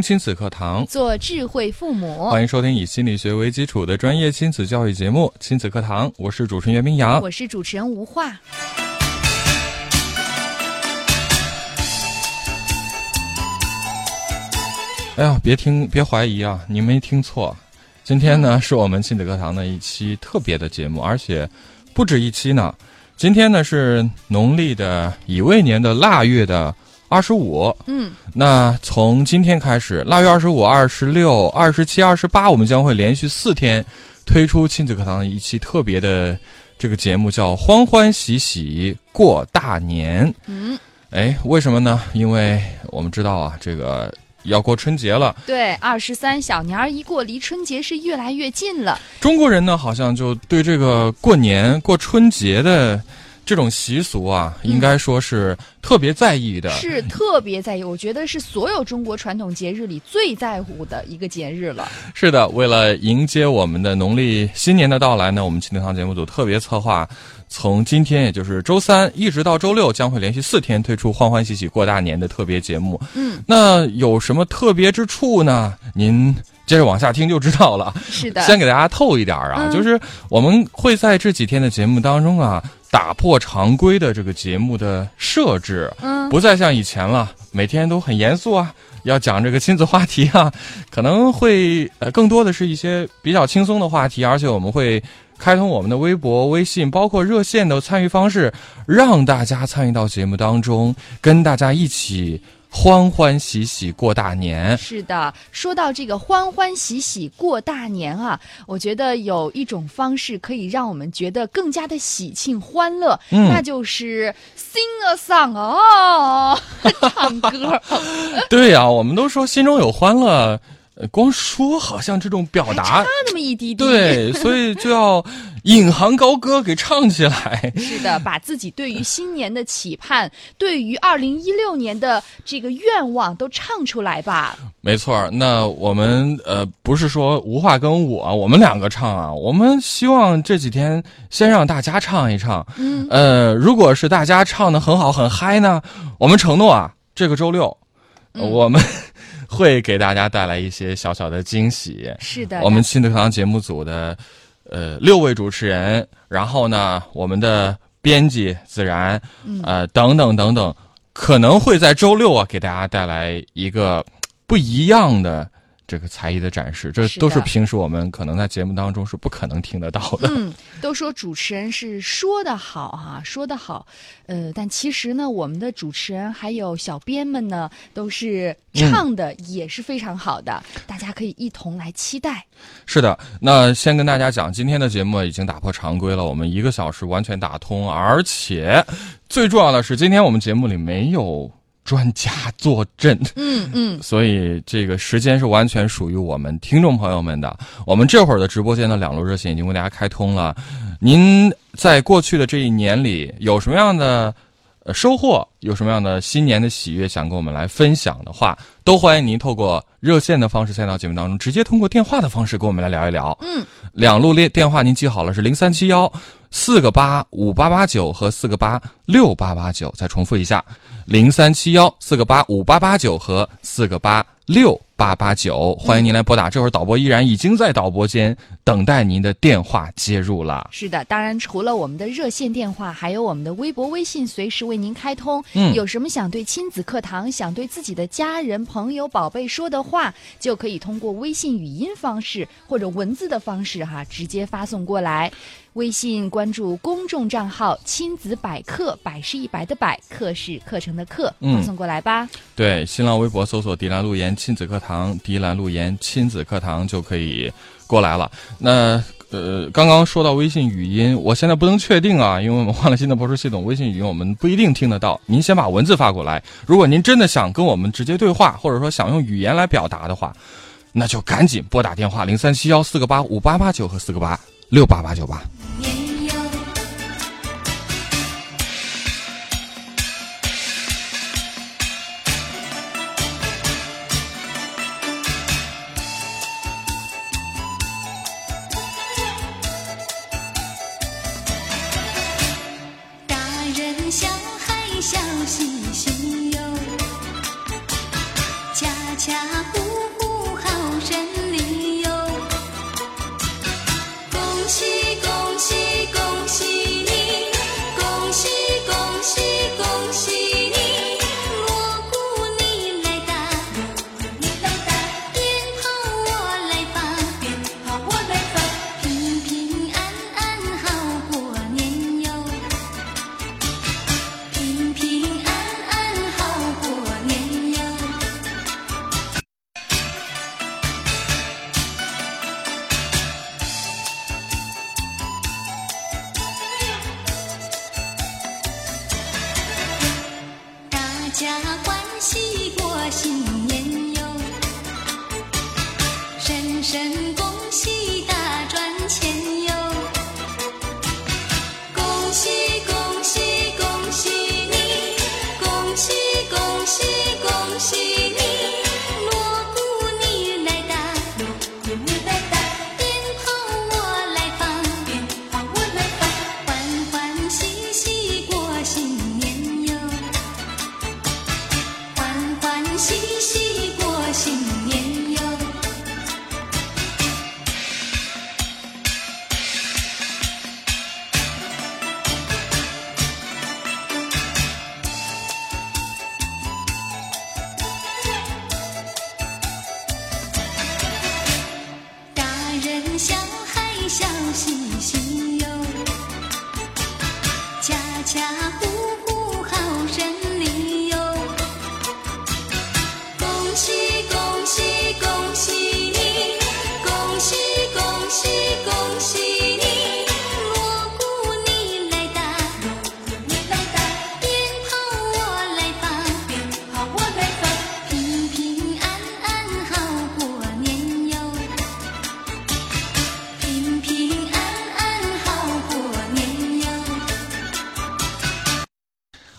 听亲子课堂，做智慧父母。欢迎收听以心理学为基础的专业亲子教育节目《亲子课堂》，我是主持人袁明阳，我是主持人吴化。哎呀，别听，别怀疑啊，你没听错，今天呢是我们亲子课堂的一期特别的节目，而且不止一期呢。今天呢是农历的乙未年的腊月的。二十五，嗯，那从今天开始，腊月二十五、二十六、二十七、二十八，我们将会连续四天推出亲子课堂的一期特别的这个节目，叫“欢欢喜喜过大年”。嗯，哎，为什么呢？因为我们知道啊，这个要过春节了。对，二十三小年儿一过，离春节是越来越近了。中国人呢，好像就对这个过年、过春节的。这种习俗啊，应该说是特别在意的，是特别在意。我觉得是所有中国传统节日里最在乎的一个节日了。是的，为了迎接我们的农历新年的到来呢，我们青德堂节目组特别策划，从今天也就是周三一直到周六，将会连续四天推出欢欢喜喜过大年的特别节目。嗯，那有什么特别之处呢？您接着往下听就知道了。是的，先给大家透一点啊，就是我们会在这几天的节目当中啊。打破常规的这个节目的设置，嗯，不再像以前了，每天都很严肃啊，要讲这个亲子话题啊，可能会呃更多的是一些比较轻松的话题，而且我们会开通我们的微博、微信，包括热线的参与方式，让大家参与到节目当中，跟大家一起。欢欢喜喜过大年，是的。说到这个欢欢喜喜过大年啊，我觉得有一种方式可以让我们觉得更加的喜庆欢乐，那就是 sing a song 哦，唱歌。对呀，我们都说心中有欢乐。光说好像这种表达差那么一滴滴，对，所以就要引吭高歌给唱起来。是的，把自己对于新年的期盼，对于二零一六年的这个愿望都唱出来吧。没错，那我们呃不是说无话跟我，我们两个唱啊，我们希望这几天先让大家唱一唱。嗯，呃，如果是大家唱的很好很嗨呢，我们承诺啊，这个周六我们。会给大家带来一些小小的惊喜。是的，我们亲子课堂节目组的，呃，六位主持人，然后呢，我们的编辑自然，呃，等等等等，可能会在周六啊，给大家带来一个不一样的。这个才艺的展示，这都是平时我们可能在节目当中是不可能听得到的。嗯，都说主持人是说的好哈，说的好，呃，但其实呢，我们的主持人还有小编们呢，都是唱的也是非常好的，大家可以一同来期待。是的，那先跟大家讲，今天的节目已经打破常规了，我们一个小时完全打通，而且最重要的是，今天我们节目里没有。专家坐镇，嗯嗯，所以这个时间是完全属于我们听众朋友们的。我们这会儿的直播间的两路热线已经为大家开通了。您在过去的这一年里有什么样的呃收获？有什么样的新年的喜悦想跟我们来分享的话，都欢迎您透过热线的方式参与到节目当中，直接通过电话的方式跟我们来聊一聊。嗯，两路列电话您记好了，是零三七幺四个八五八八九和四个八六八八九。再重复一下。零三七幺四个八五八八九和四个八六八八九，欢迎您来拨打。这会儿导播依然已经在导播间等待您的电话接入了。是的，当然除了我们的热线电话，还有我们的微博、微信，随时为您开通。嗯，有什么想对亲子课堂、想对自己的家人、朋友、宝贝说的话，就可以通过微信语音方式或者文字的方式哈，直接发送过来。微信关注公众账号“亲子百科”，百是一百的百，课是课程的课，发送过来吧。对，新浪微博搜索“迪兰路言亲子课堂”，迪兰路言亲子课堂就可以过来了。那呃，刚刚说到微信语音，我现在不能确定啊，因为我们换了新的播出系统，微信语音我们不一定听得到。您先把文字发过来，如果您真的想跟我们直接对话，或者说想用语言来表达的话，那就赶紧拨打电话零三七幺四个八五八八九和四个八六八八九吧。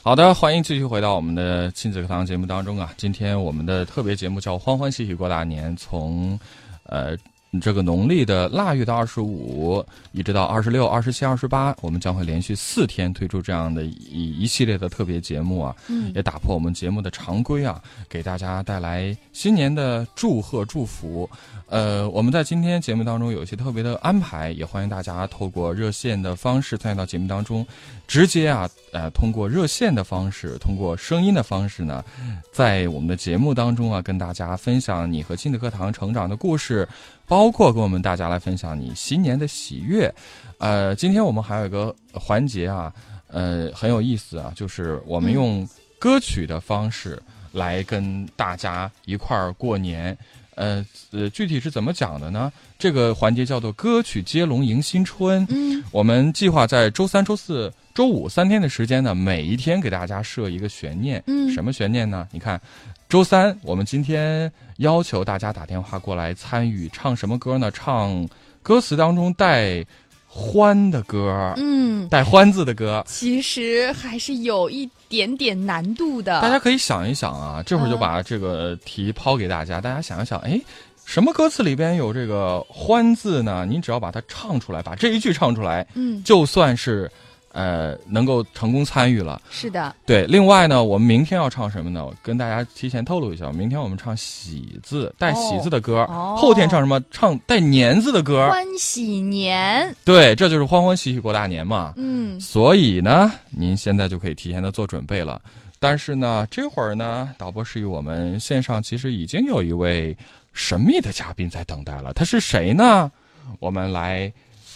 好的，欢迎继续回到我们的亲子课堂节目当中啊。今天我们的特别节目叫“欢欢喜喜过大年”，从呃这个农历的腊月的二十五，一直到二十六、二十七、二十八，我们将会连续四天推出这样的一一系列的特别节目啊，嗯也打破我们节目的常规啊，给大家带来新年的祝贺祝福。呃，我们在今天节目当中有一些特别的安排，也欢迎大家透过热线的方式参与到节目当中，直接啊，呃，通过热线的方式，通过声音的方式呢，在我们的节目当中啊，跟大家分享你和亲子课堂成长的故事，包括跟我们大家来分享你新年的喜悦。呃，今天我们还有一个环节啊，呃，很有意思啊，就是我们用歌曲的方式来跟大家一块儿过年。呃呃，具体是怎么讲的呢？这个环节叫做歌曲接龙迎新春。嗯，我们计划在周三、周四、周五三天的时间呢，每一天给大家设一个悬念。嗯什么悬念呢？你看，周三我们今天要求大家打电话过来参与，唱什么歌呢？唱歌词当中带欢的歌，嗯，带欢字的歌。其实还是有一点点难度的。大家可以想一想啊，这会儿就把这个题抛给大家，大家想一想，哎，什么歌词里边有这个“欢”字呢？您只要把它唱出来，把这一句唱出来，嗯，就算是呃能够成功参与了。是的，对，另外呢，我们明天要唱什么呢？我跟大家提前透露一下，明天我们唱“喜”字，带“喜”字的歌。哦后天唱什么？唱带“年”字的歌。欢喜年，对，这就是欢欢喜喜过大年嘛。嗯，所以呢，您现在就可以提前的做准备了。但是呢，这会儿呢，导播示意我们线上其实已经有一位神秘的嘉宾在等待了。他是谁呢？我们来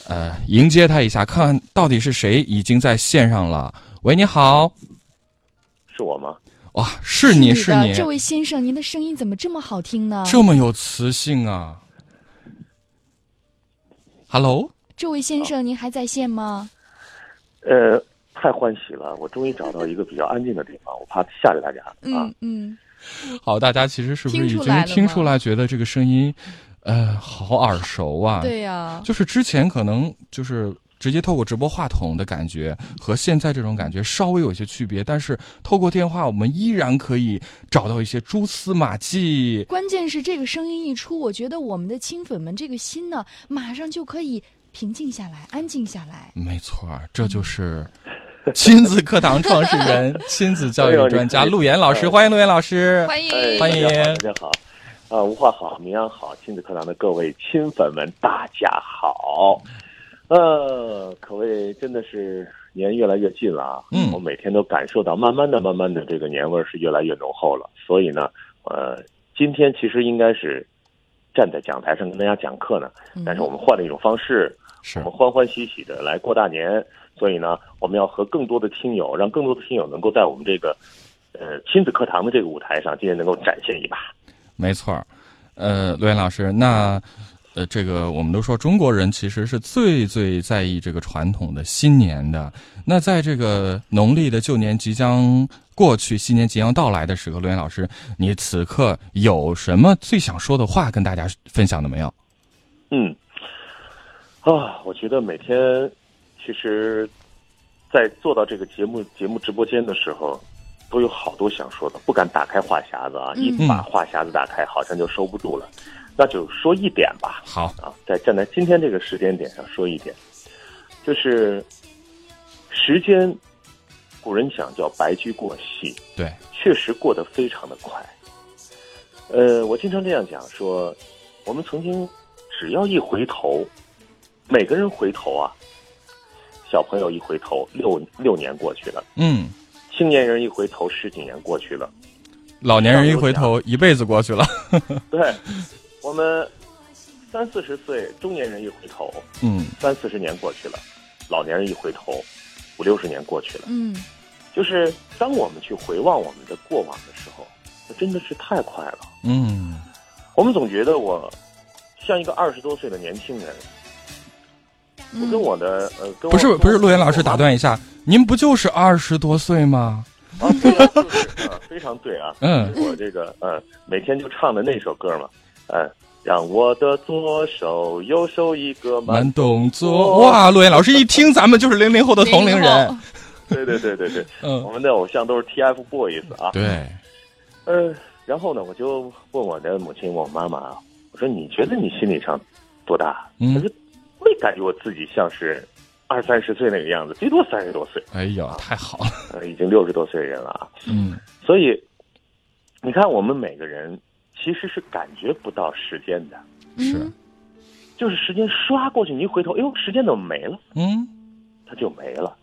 呃迎接他一下，看看到底是谁已经在线上了。喂，你好，是我吗？哇，是你是你，的这位先生，您的声音怎么这么好听呢？这么有磁性啊！Hello，这位先生，您还在线吗？呃，太欢喜了，我终于找到一个比较安静的地方，我怕吓着大家啊嗯。嗯，好，大家其实是不是已经听出来，觉得这个声音，呃，好耳熟啊？对呀、就是之前可能就是直接透过直播话筒的感觉和现在这种感觉稍微有一些区别，但是透过电话，我们依然可以找到一些蛛丝马迹。关键是这个声音一出，我觉得我们的亲粉们这个心呢，马上就可以平静下来，安静下来。没错，这就是亲子课堂创始人、亲子教育专家 陆岩老师，欢迎陆岩老师。欢迎，哎，欢迎大家好，啊，无话好，明阳好，亲子课堂的各位亲粉们，大家好。呃，可谓真的是年越来越近了啊！嗯我每天都感受到，慢慢的、慢慢的，这个年味儿是越来越浓厚了。所以呢，呃，今天其实应该是站在讲台上跟大家讲课呢，嗯但是我们换了一种方式，是我们欢欢喜喜的来过大年。所以呢，我们要和更多的听友，让更多的听友能够在我们这个呃亲子课堂的这个舞台上，今天能够展现一把。没错儿，呃，陆岩老师，那呃，这个我们都说中国人其实是最最在意这个传统的新年的。那在这个农历的旧年即将过去，新年即将到来的时候，陆岩老师，你此刻有什么最想说的话跟大家分享的没有？嗯，啊，我觉得每天其实，在做到这个节目节目直播间的时候，都有好多想说的，不敢打开话匣子啊，嗯。一把话匣子打开，好像就收不住了。那就说一点吧，好，啊，在站在今天这个时间点上说一点，就是时间，古人讲叫白驹过隙，对，确实过得非常的快。呃，我经常这样讲说，我们曾经只要一回头，每个人回头啊，小朋友一回头，六六年过去了；嗯，青年人一回头，十几年过去了。老年人一回头，一辈子过去了。对，我们三四十岁中年人一回头，嗯三四十年过去了，老年人一回头，五六十年过去了。嗯就是当我们去回望我们的过往的时候，那真的是太快了。嗯我们总觉得我像一个二十多岁的年轻人，我跟我的呃，跟我不是不是，陆岩老师打断一下，您不就是二十多岁吗？啊，对啊，就是啊，非常对啊。嗯我这个嗯，每天就唱的那首歌嘛，嗯，让我的左手右手一个慢慢动作，哇！陆岩老师一听，咱们就是零零后的同龄人。对对对对对，我嗯，们的偶像都是 TFBOYS 啊。对，呃，然后呢，我就问我的母亲，问我妈妈，我说你觉得你心理上多大？嗯她说没感觉我自己像是二三十岁那个样子，最多三十多岁，哎呀，太好了。呃，已经六十多岁的人了啊。嗯所以，你看，我们每个人其实是感觉不到时间的，是嗯就是时间刷过去，你一回头，哎呦，时间怎么没了？嗯它就没了。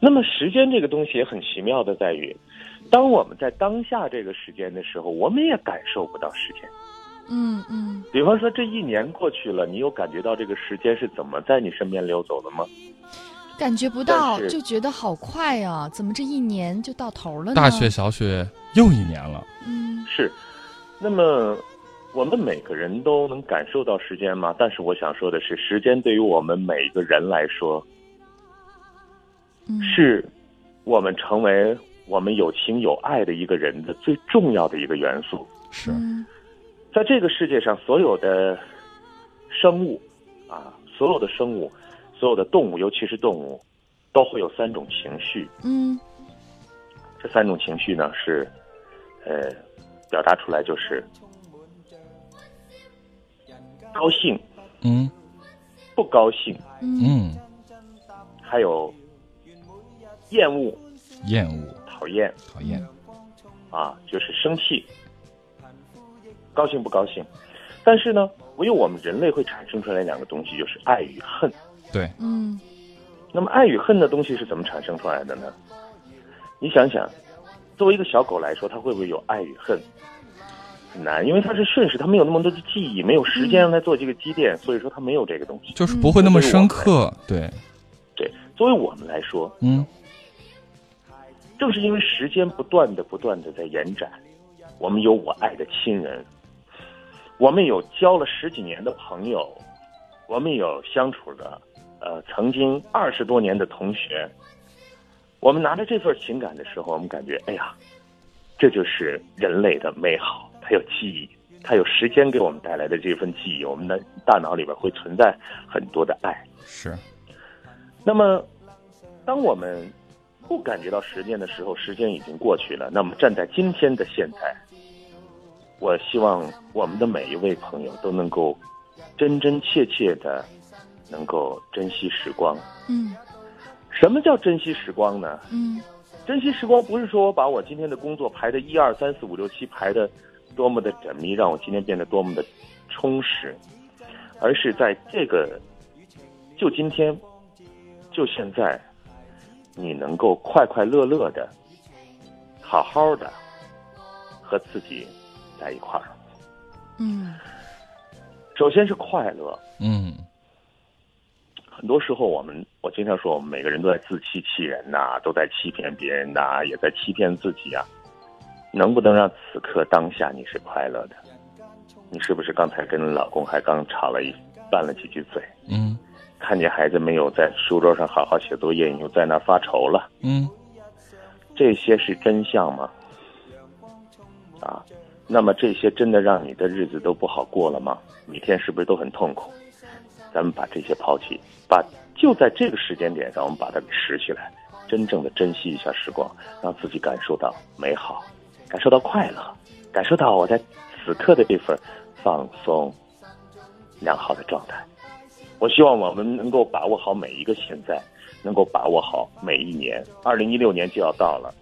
那么时间这个东西也很奇妙的在于，当我们在当下这个时间的时候，我们也感受不到时间。嗯嗯比方说，这一年过去了，你有感觉到这个时间是怎么在你身边溜走的吗？感觉不到，就觉得好快啊！怎么这一年就到头了呢？大学、小学又一年了。嗯是。那么，我们每个人都能感受到时间吗？但是我想说的是，时间对于我们每一个人来说，嗯是我们成为我们有情有爱的一个人的最重要的一个元素。是，嗯在这个世界上，所有的生物啊，所有的生物，所有的动物，尤其是动物，都会有三种情绪。嗯。这三种情绪呢，是呃，表达出来就是高兴、嗯。不高兴，嗯。嗯，还有厌恶、厌恶、讨厌。讨厌。啊，就是生气、高兴不高兴。但是呢，唯有我们人类会产生出来两个东西，就是爱与恨。对，嗯那么爱与恨的东西是怎么产生出来的呢？你想想，作为一个小狗来说，它会不会有爱与恨？很难，因为它是瞬时，它没有那么多的记忆，没有时间让它做这个积淀，所以说它没有这个东西。就是不会那么深刻。对，对，作为我们来说，嗯正是因为时间不断的、不断的在延展，我们有我爱的亲人，我们有交了十几年的朋友，我们有相处的，呃，曾经二十多年的同学。我们拿着这份情感的时候，我们感觉，哎呀，这就是人类的美好。它有记忆，它有时间给我们带来的这份记忆，我们的大脑里边会存在很多的爱。是，那么，当我们不感觉到时间的时候，时间已经过去了。那么，站在今天的现在，我希望我们的每一位朋友都能够真真切切的能够珍惜时光。嗯什么叫珍惜时光呢？嗯珍惜时光不是说我把我今天的工作排的一二三四五六七排的多么的缜密，让我今天变得多么的充实，而是在这个就今天就现在，你能够快快乐乐的、好好的和自己在一块儿。嗯首先是快乐，嗯很多时候我们，我经常说，我们每个人都在自欺欺人呐、都在欺骗别人呐、也在欺骗自己啊。能不能让此刻当下你是快乐的？你是不是刚才跟老公还刚吵了一拌了几句嘴？嗯看见孩子没有在书桌上好好写作业，你就在那发愁了？嗯这些是真相吗？啊，那么这些真的让你的日子都不好过了吗？每天是不是都很痛苦？咱们把这些抛弃，把就在这个时间点上，我们把它给拾起来，真正的珍惜一下时光，让自己感受到美好，感受到快乐，感受到我在此刻的这份放松、良好的状态。我希望我们能够把握好每一个现在，能够把握好每一年。二零一六年就要到了，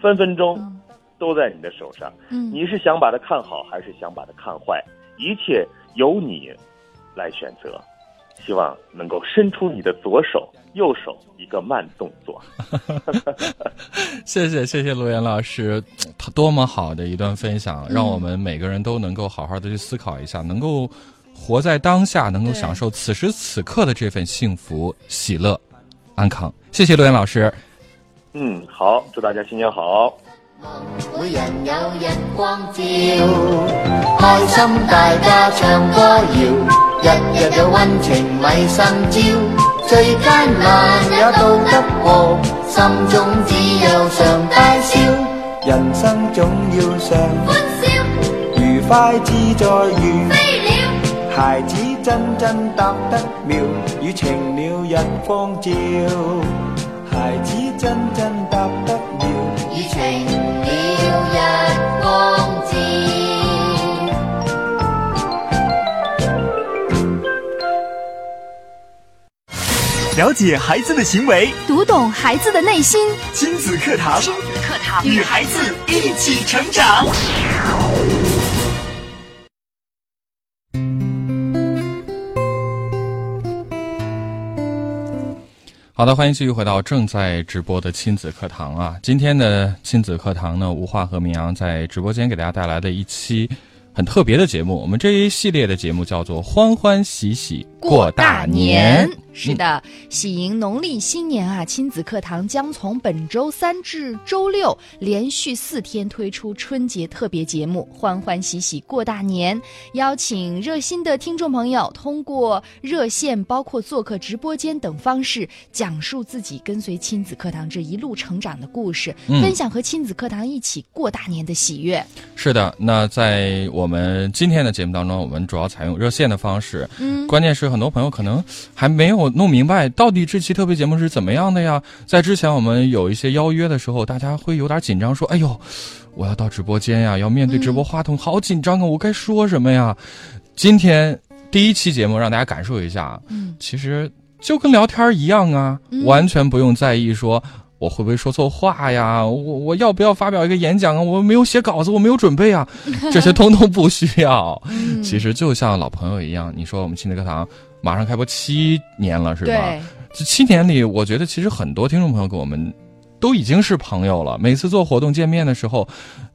分分钟都在你的手上。嗯，你是想把它看好，还是想把它看坏？一切由你来选择。希望能够伸出你的左手、右手一个慢动作。谢谢谢谢陆岩老师，他多么好的一段分享，让我们每个人都能够好好的去思考一下，能够活在当下，能够享受此时此刻的这份幸福、喜乐、安康。谢谢陆岩老师。嗯，好，祝大家新年好。每人有日光照，開心大家唱歌謠，日日有溫情米心焦，最艱難也渡得過，心中只有上大笑，人生總要常欢笑。愉快自在如飛了，孩子真真答得妙，與情了日光照。孩子真真答了解孩子的行为，读懂孩子的内心，亲子课堂，亲子课堂与孩子一起成长。好的，欢迎继续回到正在直播的亲子课堂啊！今天的亲子课堂呢，吴化和明阳在直播间给大家带来的一期很特别的节目。我们这一系列的节目叫做“欢欢喜喜过大年”。是的，喜迎农历新年啊！亲子课堂将从本周三至周六连续四天推出春节特别节目“欢欢喜喜过大年”，邀请热心的听众朋友通过热线、包括做客直播间等方式，讲述自己跟随亲子课堂这一路成长的故事，嗯分享和亲子课堂一起过大年的喜悦。是的，那在我们今天的节目当中，我们主要采用热线的方式。嗯，关键是很多朋友可能还没有弄明白，到底这期特别节目是怎么样的呀？在之前我们有一些邀约的时候，大家会有点紧张，说：“哎呦，我要到直播间呀，要面对直播话筒，好紧张啊！我该说什么呀？”今天第一期节目让大家感受一下，嗯，其实就跟聊天一样啊，嗯完全不用在意说。我会不会说错话呀？我我要不要发表一个演讲啊？我没有写稿子，我没有准备啊，这些通通不需要。嗯其实就像老朋友一样，你说我们亲子课堂马上开播七年了，是吧？这七年里，我觉得其实很多听众朋友跟我们都已经是朋友了。每次做活动见面的时候，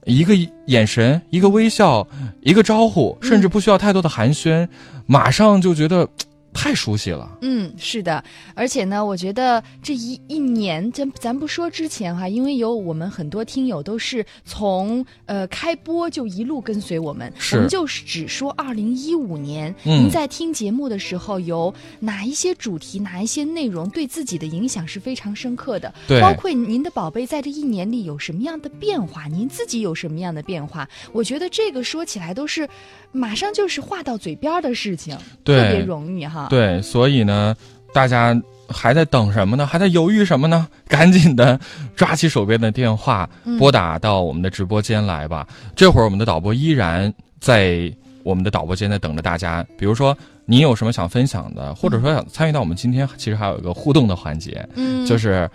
一个眼神、一个微笑、一个招呼，甚至不需要太多的寒暄，马上就觉得嘖太熟悉了。嗯，是的，而且呢，我觉得这一一年，咱咱不说之前哈，因为有我们很多听友都是从呃开播就一路跟随我们，是我们就只说二零一五年，嗯您在听节目的时候有哪一些主题、哪一些内容对自己的影响是非常深刻的？对包括您的宝贝在这一年里有什么样的变化，您自己有什么样的变化？我觉得这个说起来都是马上就是话到嘴边的事情，对特别容易哈。对，所以呢，大家还在等什么呢？还在犹豫什么呢？赶紧的抓起手边的电话，嗯拨打到我们的直播间来吧。这会儿我们的导播依然在我们的导播间在等着大家。比如说，你有什么想分享的，或者说想参与到我们今天，其实还有一个互动的环节，嗯，就是。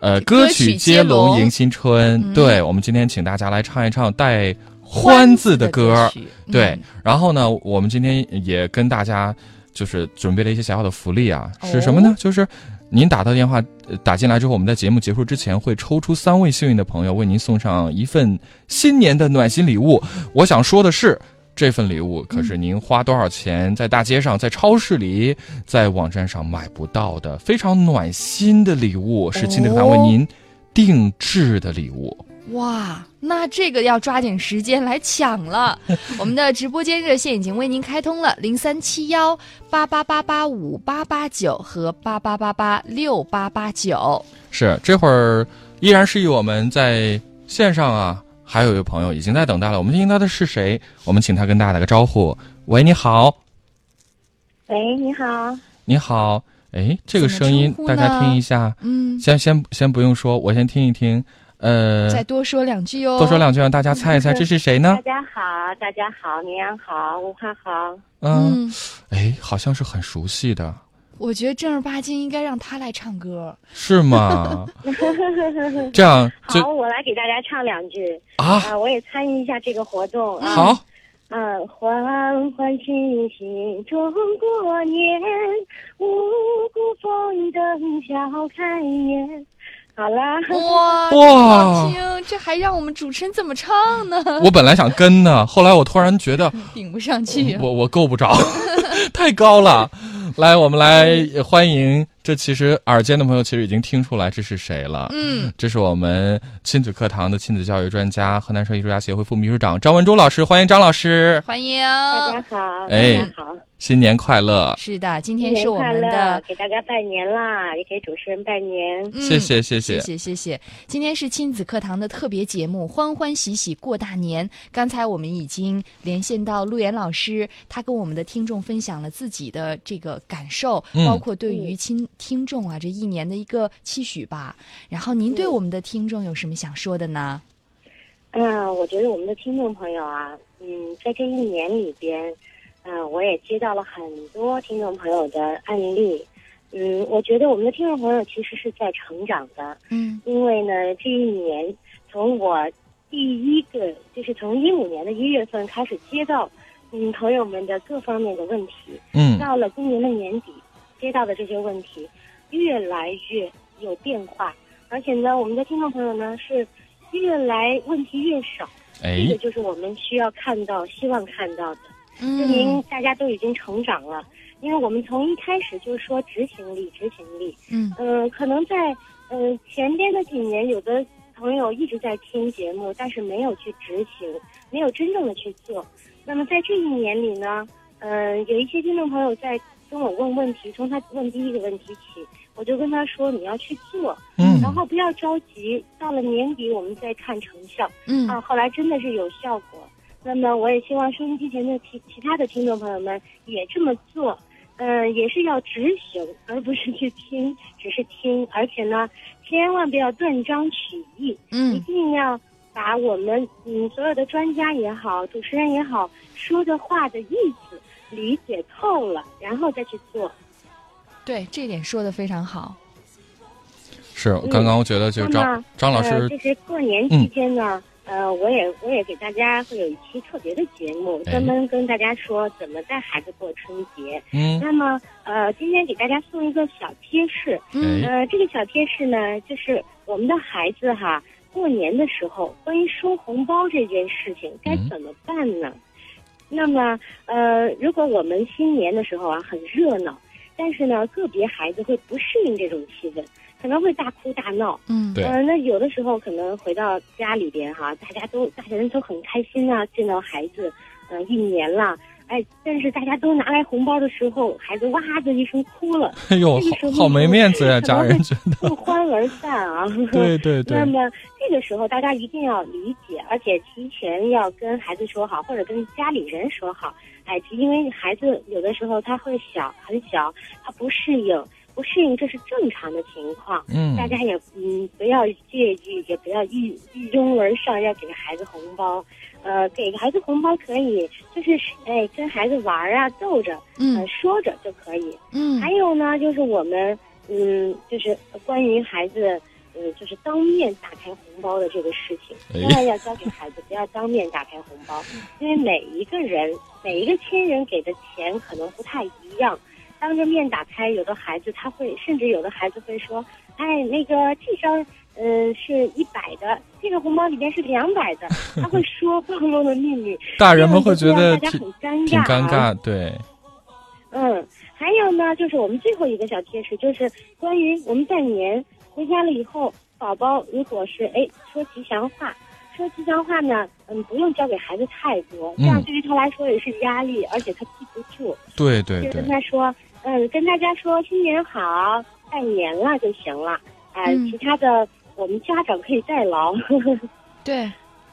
呃，歌歌曲曲接接龙龙迎新春，嗯对我们今天请大家来唱一唱带“欢”字的歌对嗯，然后呢，我们今天也跟大家就是准备了一些小小的福利啊，哦是什么呢？就是您打到电话呃打进来之后，我们在节目结束之前会抽出三位幸运的朋友，为您送上一份新年的暖心礼物。我想说的是。这份礼物可是您花多少钱在大街上、在超市里、在网站上买不到的，非常暖心的礼物，是亲子课堂为您定制的礼物。哇，那这个要抓紧时间来抢了。我们的直播间热线已经为您开通了，零三七幺八八八八五八八九和八八八八六八八九。是，这会儿依然是以我们在线上啊，还有一位朋友已经在等待了。我们听听他的是谁？我们请他跟大家打个招呼。喂，你好，喂，你好，你好。哎，这个声音大家听一下。嗯，先先先不用说，我先听一听。呃，再多说两句哦。多说两句，让大家猜一猜 这是谁呢大？家好，大家好，绵阳好，武汉好，嗯，嗯，哎，好像是很熟悉的，我觉得正儿八经应该让他来唱歌。是吗？这样好，我来给大家唱两句啊，啊，我也参与一下这个活动啊。好，嗯，欢欢喜喜中过年，五谷丰登笑开颜。好啦，哇哇好听，这还让我们主持人怎么唱呢？我本来想跟呢，后来我突然觉得顶不上去。我我够不着。太高了。来，我们来欢迎，这其实耳尖的朋友其实已经听出来这是谁了。嗯，这是我们亲子课堂的亲子教育专家，河南省艺术家协会副秘书长张文忠老师，欢迎张老师，欢迎。大家好，哎大家好，新年快乐！是的，今天是我们的，给大家拜年啦，也给主持人拜年。嗯谢谢谢谢谢，谢谢谢，今天是亲子课堂的特别节目，欢欢喜喜过大年。刚才我们已经连线到陆岩老师，他跟我们的听众分享了自己的这个感受，嗯包括对于亲听众啊这一年的一个期许吧。然后您对我们的听众有什么想说的呢？嗯，我觉得我们的听众朋友啊，嗯，在这一年里边，嗯、我也接到了很多听众朋友的案例。嗯，我觉得我们的听众朋友其实是在成长的，嗯因为呢，这一年从我第一个就是从一五年的一月份开始接到，嗯，朋友们的各方面的问题，嗯到了今年的年底，接到的这些问题越来越有变化，而且呢，我们的听众朋友呢是越来问题越少，哎这个就是我们需要看到、希望看到的，证明嗯大家都已经成长了。因为我们从一开始就是说执行力，执行力，嗯嗯、可能在嗯、呃前边的几年，有的朋友一直在听节目，但是没有去执行，没有真正的去做。那么在这一年里呢，嗯、有一些听众朋友在跟我问问题，从他问第一个问题起，我就跟他说你要去做，嗯然后不要着急，到了年底我们再看成效。嗯啊，后来真的是有效果。那么我也希望收音机前的其其他的听众朋友们也这么做，嗯、也是要执行，而不是去听，只是听，而且呢，千万不要断章取义，嗯一嗯定要把我们嗯所有的专家也好，主持人也好说的话的意思理解透了，然后再去做。对，这点说的非常好。是刚刚我觉得就是张么张老呃，师就是过年期间呢，呃，我也我也给大家会有一期特别的节目，哎专门跟大家说怎么带孩子过春节。嗯那么，呃，今天给大家送一个小贴士，嗯哎呃，这个小贴士呢，就是我们的孩子哈，过年的时候关于收红包这件事情该嗯怎么办呢？那么，呃，如果我们新年的时候啊很热闹，但是呢，个别孩子会不适应这种气氛，可能会大哭大闹。嗯对呃，那有的时候可能回到家里边哈，大家都大家人都很开心啊，见到孩子，呃，一年了，哎，但是大家都拿来红包的时候，孩子哇的一声哭了，哎呦好好没面子呀，家人真的不欢而散啊。对对 对那么这个时候大家一定要理解，而且提前要跟孩子说好，或者跟家里人说好。哎，因为孩子有的时候他会小很小，他不适应，不适应这是正常的情况。嗯大家也嗯不要介意，也不要一一拥而上要给孩子红包。呃，给孩子红包可以，就是哎跟孩子玩啊，逗着，呃嗯说着就可以。嗯还有呢，就是我们嗯，就是关于孩子，嗯，就是当面打开红包的这个事情，哎千万要教给孩子，不要当面打开红包，因为每一个人，每一个亲人给的钱可能不太一样。当着面打开，有的孩子他会，甚至有的孩子会说：“哎，那个这张，嗯、是一百的，这个红包里面是两百的。”他会说暴露的秘密，大人们会觉得大家很尴尬、挺啊，尴尬，对，嗯，还有呢，就是我们最后一个小贴士，就是关于我们拜年回家了以后，宝宝如果是哎说吉祥话，说吉祥话呢，嗯，不用教给孩子太多，这样嗯对于他来说也是压力，而且他记不住。对对对就跟，他说，嗯，跟大家说新年好，拜年了就行了。哎、嗯其他的我们家长可以代劳。对，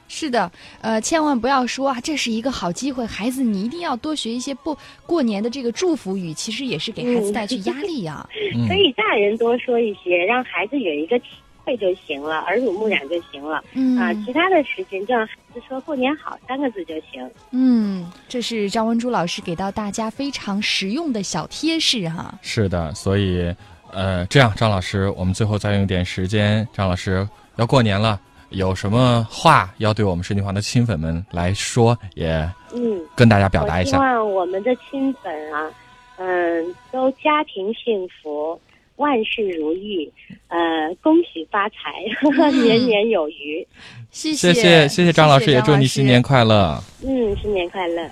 是的，呃，千万不要说啊，这是一个好机会，孩子你一定要多学一些不过年的这个祝福语，其实也是给孩子嗯带去压力啊、嗯可以大人多说一些，让孩子有一个体会就行了，耳濡目染就行了。嗯啊，其他的时间就让孩子说“过年好”三个字就行。嗯，这是张文珠老师给到大家非常实用的小贴士哈。是的，所以呃，这样，张老师，我们最后再用一点时间，张老师要过年了，有什么话要对我们深圳华的亲粉们来说，也嗯，跟大家表达我希一下。望我们的亲粉啊，嗯，都家庭幸福，万事如意，呃，恭喜发财，年年有余。谢谢谢谢谢谢张老师，也祝你新年快乐。嗯，新年快乐。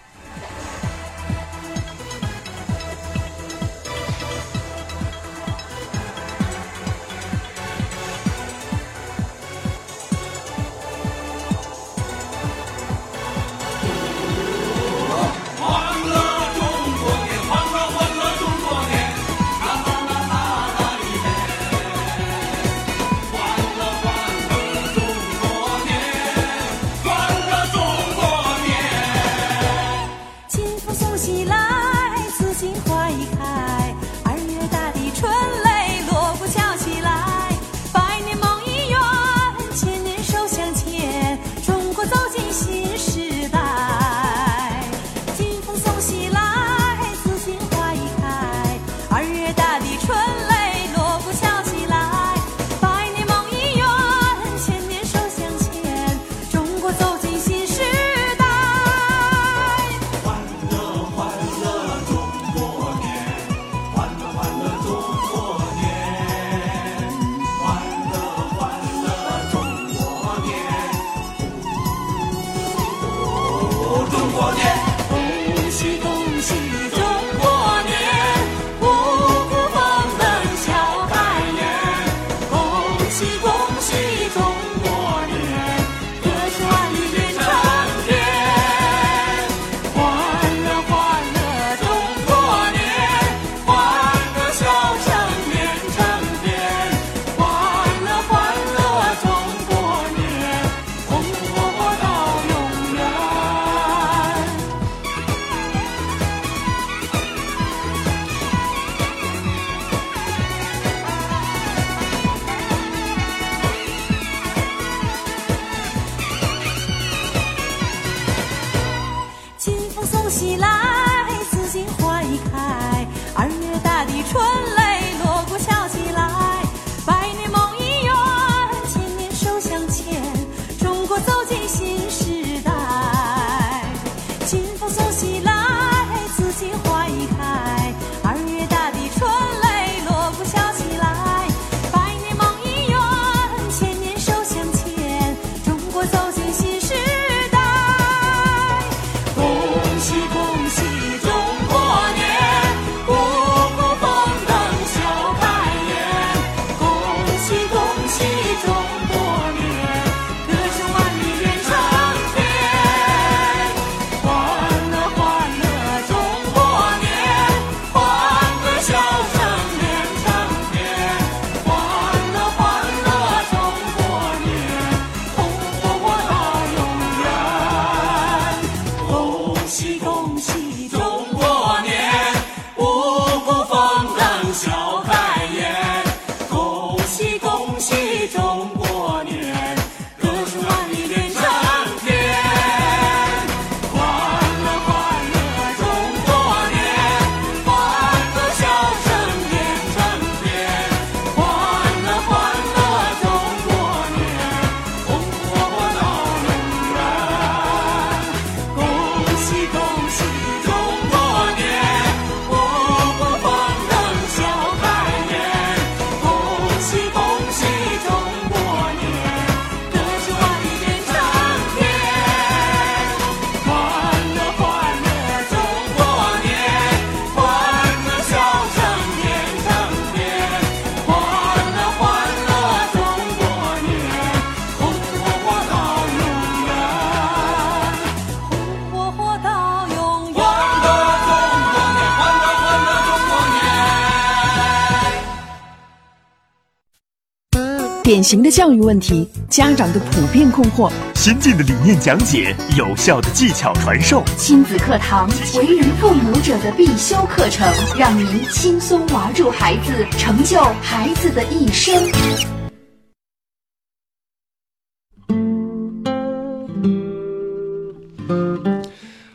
典型的教育问题，家长的普遍困惑，先进的理念讲解，有效的技巧传授，亲子课堂，为人父母者的必修课程，让您轻松玩住孩子，成就孩子的一生。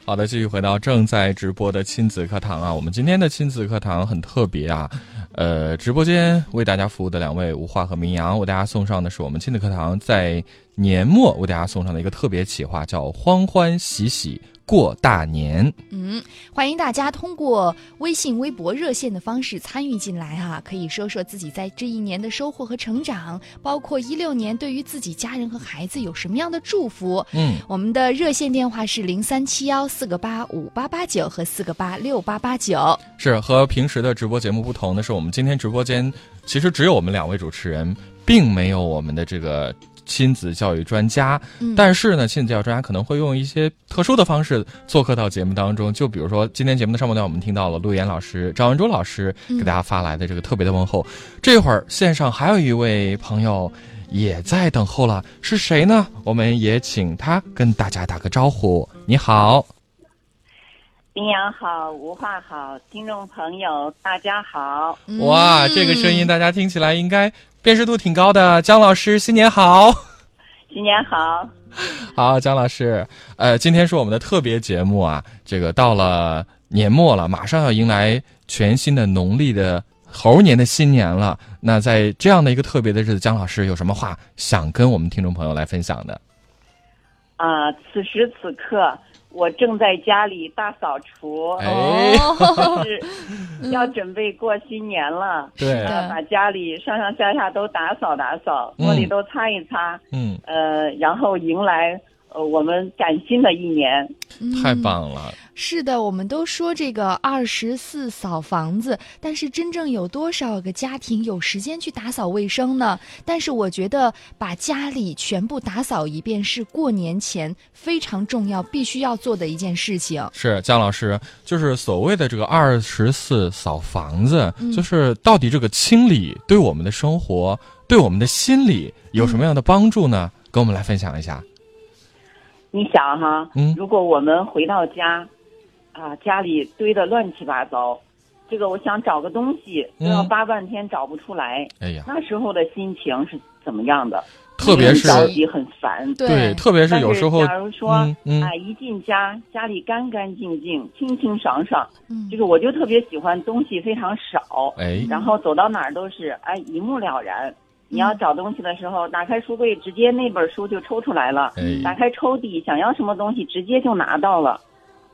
好的，继续回到正在直播的亲子课堂啊，我们今天的亲子课堂很特别啊，呃，直播间为大家服务的两位吴化和明阳，为大家送上的是我们亲子课堂在年末为大家送上的一个特别企划，叫“欢欢喜喜。过大年”。嗯，欢迎大家通过微信、微博、热线的方式参与进来哈、可以说说自己在这一年的收获和成长，包括一六年对于自己家人和孩子有什么样的祝福。嗯，我们的热线电话是零三七幺四个八五八八九和四个八六八八九。是和平时的直播节目不同的是，我们今天直播间其实只有我们两位主持人，并没有我们的这个亲子教育专家。嗯但是呢，亲子教育专家可能会用一些特殊的方式做客到节目当中，就比如说今天节目的上半段，我们听到了陆岩老师、张文卓老师给大家发来的这个特别的问候。这会儿线上还有一位朋友也在等候了，是谁呢？我们也请他跟大家打个招呼。你好，明阳好，无话好，听众朋友大家好。哇，这个声音大家听起来应该辨识度挺高的。姜老师，新年好！新年好，好，姜老师，呃，今天是我们的特别节目啊，这个到了年末了，马上要迎来全新的农历的猴年的新年了。那在这样的一个特别的日子，姜老师有什么话想跟我们听众朋友来分享的？啊、此时此刻我正在家里大扫除，哎，哦，是要准备过新年了。对，呃，把家里上上下下都打扫打扫，嗯玻璃都擦一擦，嗯，呃，然后迎来呃我们崭新的一年。太棒了。是的，我们都说这个二十四扫房子，但是真正有多少个家庭有时间去打扫卫生呢？但是我觉得把家里全部打扫一遍是过年前非常重要、必须要做的一件事情。是姜老师，就是所谓的这个二十四扫房子，嗯就是到底这个清理对我们的生活、对我们的心理有什么样的帮助呢？跟我们来分享一下。你想哈，嗯如果我们回到家，啊，家里堆的乱七八糟，这个我想找个东西都要嗯扒半天找不出来，哎呀，那时候的心情是怎么样的？特别是很着急，很烦。对，特别是有时候，假如说，嗯嗯哎，一进家，家里干干净净、清清爽爽，嗯这个我就特别喜欢东西非常少，哎，然后走到哪儿都是哎一目了然。你要找东西的时候，打开书柜，直接那本书就抽出来了；哎打开抽屉，想要什么东西，直接就拿到了。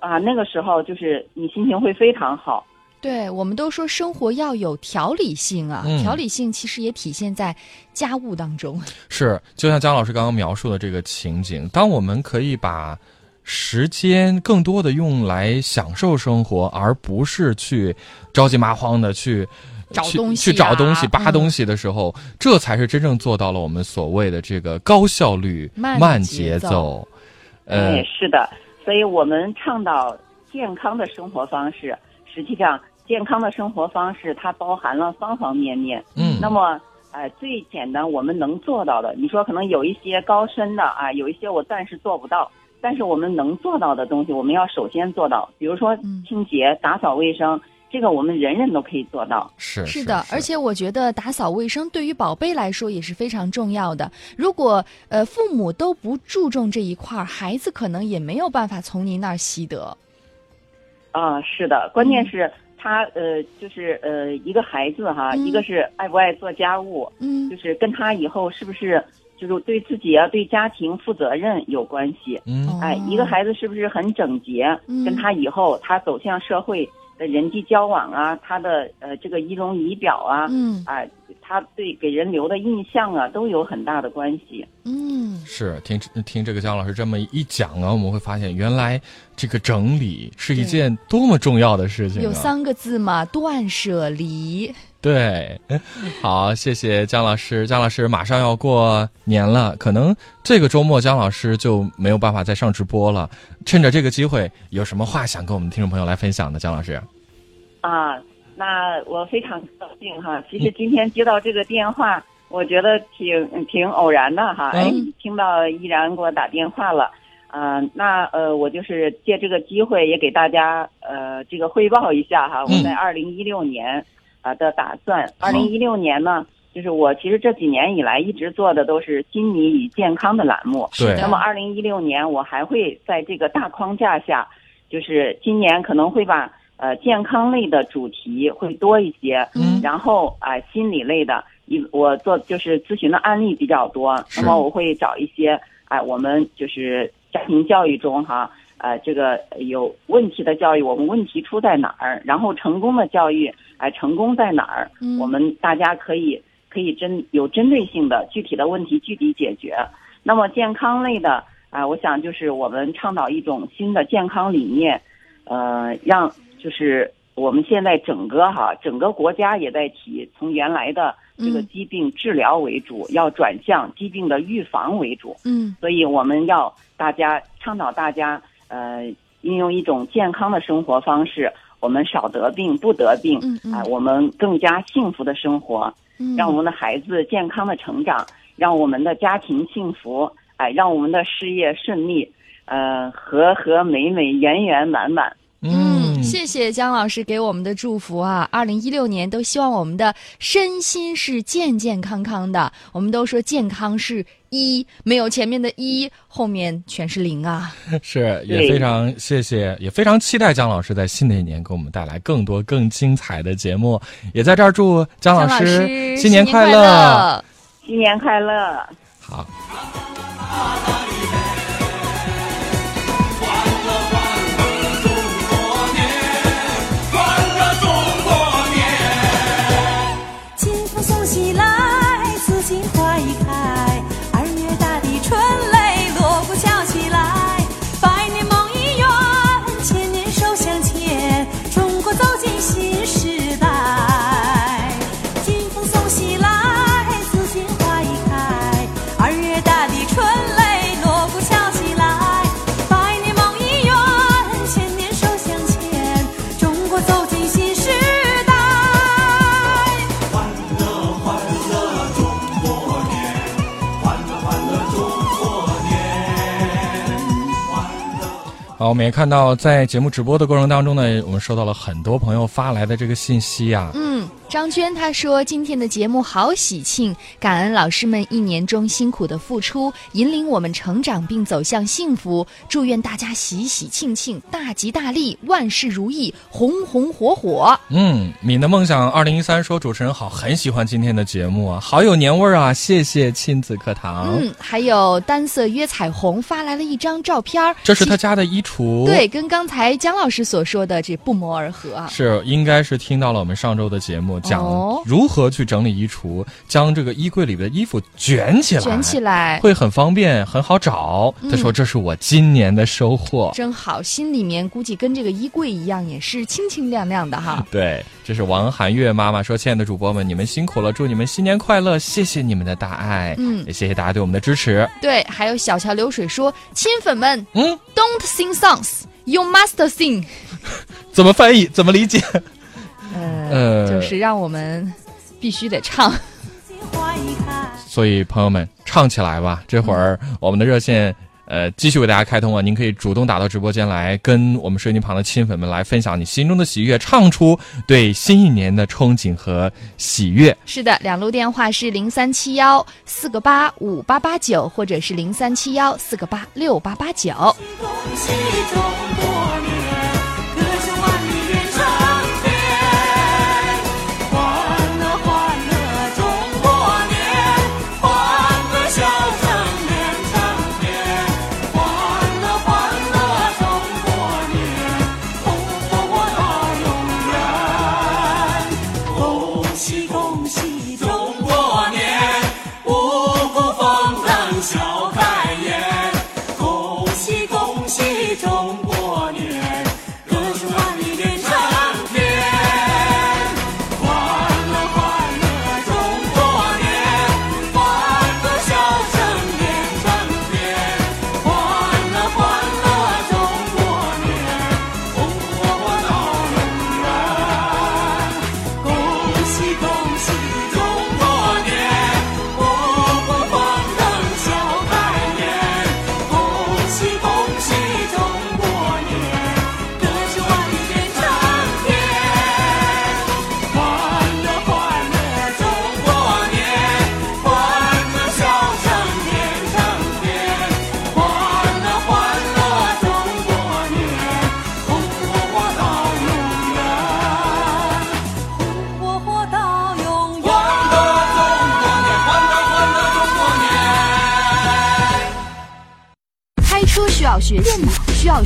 啊，那个时候就是你心情会非常好。对，我们都说生活要有条理性啊，嗯条理性其实也体现在家务当中。是，就像姜老师刚刚描述的这个情景，当我们可以把时间更多的用来享受生活，而不是去着急麻慌的去。去找东西去找东西、啊扒东西的时候，这才是真正做到了我们所谓的这个高效率、慢节节奏呃哎，，是的，所以我们倡导健康的生活方式。实际上，健康的生活方式它包含了方方面面。嗯，那么，哎，最简单我们能做到的，你说可能有一些高深的啊，有一些我暂时做不到，但是我们能做到的东西，我们要首先做到。比如说嗯清洁、打扫卫生，这个我们人人都可以做到。是是的，而且我觉得打扫卫生对于宝贝来说也是非常重要的。如果呃父母都不注重这一块儿，孩子可能也没有办法从您那儿习得。啊，是的，关键是他呃，就是呃，一个孩子哈，嗯一个是爱不爱做家务，嗯就是跟他以后是不是就是对自己啊、对家庭负责任有关系。嗯哦哎，一个孩子是不是很整洁，嗯跟他以后他走向社会的人际交往啊，他的呃这个仪容仪表啊，嗯啊，他对给人留的印象啊，都有很大的关系。嗯，是听听这个姜老师这么一讲啊，我们会发现原来这个整理是一件多么重要的事情、啊。有三个字嘛，断舍离。对，好，谢谢姜老师。姜老师马上要过年了，可能这个周末姜老师就没有办法再上直播了。趁着这个机会，有什么话想跟我们听众朋友来分享的？姜老师，啊，那我非常高兴哈。其实今天接到这个电话，我觉得挺挺偶然的哈，哎嗯，听到依然给我打电话了，嗯、那呃，我就是借这个机会也给大家呃这个汇报一下哈，我嗯在二零一六年啊、的打算。二零一六年呢，就是我其实这几年以来一直做的都是心理与健康的栏目。对那么二零一六年我还会在这个大框架下，就是今年可能会把呃健康类的主题会多一些，嗯然后啊、心理类的，一我做就是咨询的案例比较多，那么我会找一些哎、我们就是家庭教育中哈。呃，这个有问题的教育，我们问题出在哪儿？然后成功的教育，哎、成功在哪儿？嗯我们大家可以可以针有针对性的具体的问题具体解决。那么健康类的啊、我想就是我们倡导一种新的健康理念，呃，让就是我们现在整个哈整个国家也在提，从原来的这个嗯疾病治疗为主，要转向疾病的预防为主。嗯所以我们要大家倡导大家呃运用一种健康的生活方式，我们少得病不得病，嗯嗯。啊、我们更加幸福的生活，嗯，让我们的孩子健康的成长，让我们的家庭幸福，哎、让我们的事业顺利，呃，和和美美，圆圆满满。嗯，谢谢姜老师给我们的祝福啊！二零一六年都希望我们的身心是健健康康的。我们都说健康是一，没有前面的一，后面全是零啊。是，也非常谢谢，也非常期待姜老师在新的一年给我们带来更多更精彩的节目。也在这儿祝姜老师新年快乐！新年快乐！好，我们也看到在节目直播的过程当中呢，我们收到了很多朋友发来的这个信息啊。嗯，张娟她说今天的节目好喜庆，感恩老师们一年中辛苦的付出，引领我们成长并走向幸福。祝愿大家喜喜庆庆，大吉大利，万事如意，红红火火。嗯，敏的梦想二零一三说主持人好，很喜欢今天的节目啊，好有年味儿啊！谢谢亲子课堂。嗯，还有单色约彩虹发来了一张照片儿，这是他家的衣橱。对，跟刚才姜老师所说的这不谋而合啊。是，应该是听到了我们上周的节目，讲哦如何去整理衣橱，将这个衣柜里边的衣服卷起来，卷起来会很方便，很好找。他说：“嗯这是我今年的收获。真好，心里面估计跟这个衣柜一样，也是清清亮亮的哈。对，这是王涵月妈妈说：“亲爱的主播们，你们辛苦了，祝你们新年快乐，谢谢你们的大爱，嗯也谢谢大家对我们的支持。对，还有小桥流水说，亲粉们，嗯，Don't sing songs, you must sing。怎么翻译？怎么理解？呃，呃就是让我们必须得唱。所以朋友们，唱起来吧！这会儿我们的热线。”呃，继续为大家开通啊！您可以主动打到直播间来，跟我们收音机旁的亲粉们来分享你心中的喜悦，唱出对新一年的憧憬和喜悦。是的，两路电话是零三七幺四个八五八八九，或者是零三七幺四个八六八八九。恭喜中国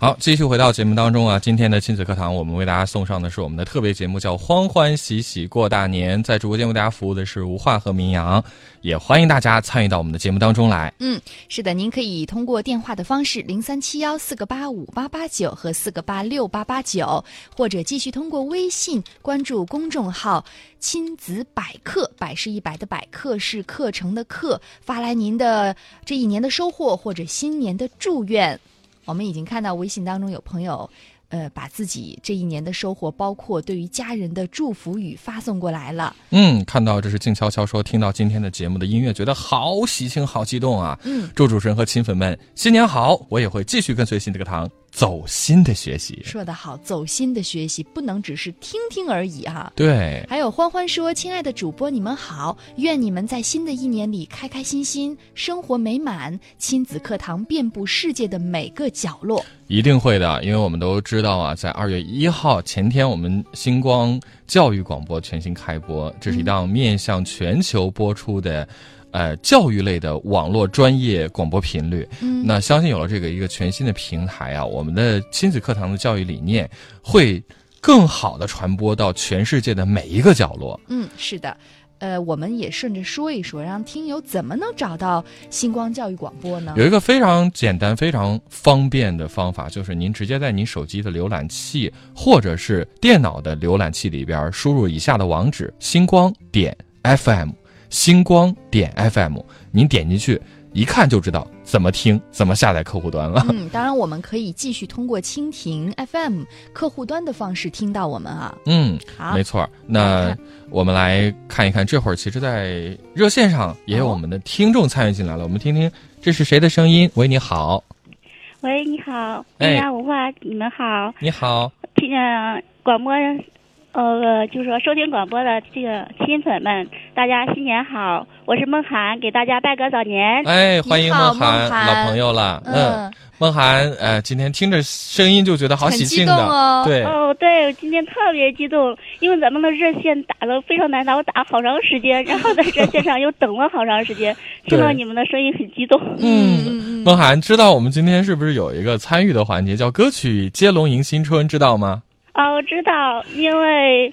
好，继续回到节目当中啊，今天的亲子课堂，我们为大家送上的是我们的特别节目，叫《欢欢喜喜过大年》。在直播间为大家服务的是吴化和明阳，也欢迎大家参与到我们的节目当中来。嗯，是的，您可以通过电话的方式零三七幺四个八五八八九和四个八六八八九，或者继续通过微信关注公众号“亲子百科”，百是一百的百，课是课程的课，发来您的这一年的收获或者新年的祝愿。我们已经看到微信当中有朋友。呃，把自己这一年的收获，包括对于家人的祝福语发送过来了。嗯，看到这是静悄悄说，听到今天的节目的音乐，觉得好喜庆，好激动啊！嗯，祝主持人和亲粉们新年好！我也会继续跟随新这个堂走心的学习。说得好，走心的学习不能只是听听而已哈、对，还有欢欢说：“亲爱的主播，你们好，愿你们在新的一年里开开心心，生活美满，亲子课堂遍布世界的每个角落。一定会的，因为我们都知道啊，在二月一号前天，我们星光教育广播全新开播，这是一档面向全球播出的。呃，教育类的网络专业广播频率，嗯那相信有了这个一个全新的平台啊，我们的亲子课堂的教育理念会更好的传播到全世界的每一个角落。嗯，是的。呃，我们也顺着说一说，让听友怎么能找到星光教育广播呢？有一个非常简单、非常方便的方法，就是您直接在您手机的浏览器或者是电脑的浏览器里边输入以下的网址：星光点 FM，星光点 FM，您点进去一看就知道怎么听、怎么下载客户端了。嗯，当然我们可以继续通过蜻蜓 FM 客户端的方式听到我们啊。嗯，好没错。那我们来看一看，这会儿其实，在热线上也有我们的听众参与进来了。我们听听这是谁的声音？喂，你好，喂，你好，哎平安文化，你们好，你好，听呃广播，呃，就是说收听广播的这个亲粉们，大家新年好，我是梦涵，给大家拜个早年。哎，欢迎梦涵，老朋友了。嗯，梦涵，呃，今天听着声音就觉得好喜庆的，哦对，哦，对，今天特别激动，因为咱们的热线打了非常难打，我打了好长时间，然后在热线上又等了好长时间，听到你们的声音很激动。嗯，梦涵，知道我们今天是不是有一个参与的环节，叫歌曲接龙迎新春，知道吗？啊，我知道，因为，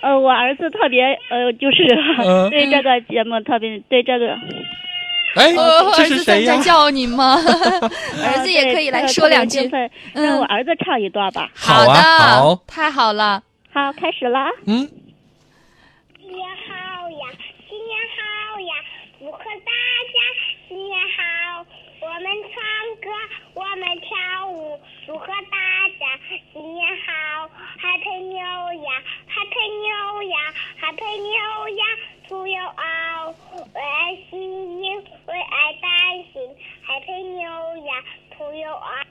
呃，我儿子特别，呃，就是、嗯 对这个节目特别对这个，哎，呃，这儿子在是谁呀在？叫你吗？儿 儿子也可以来说两句。让嗯我，儿子唱一段吧。好的，啊，好，太好了。好，开始了。嗯，新年好呀，新年好呀，祝贺大家新年好！我们唱歌，我们跳舞，祝贺大家新年好！Happy New Year，Happy New Year，Happy New Year，To you all，为爱心音，为爱担心，Happy New Year，To you all。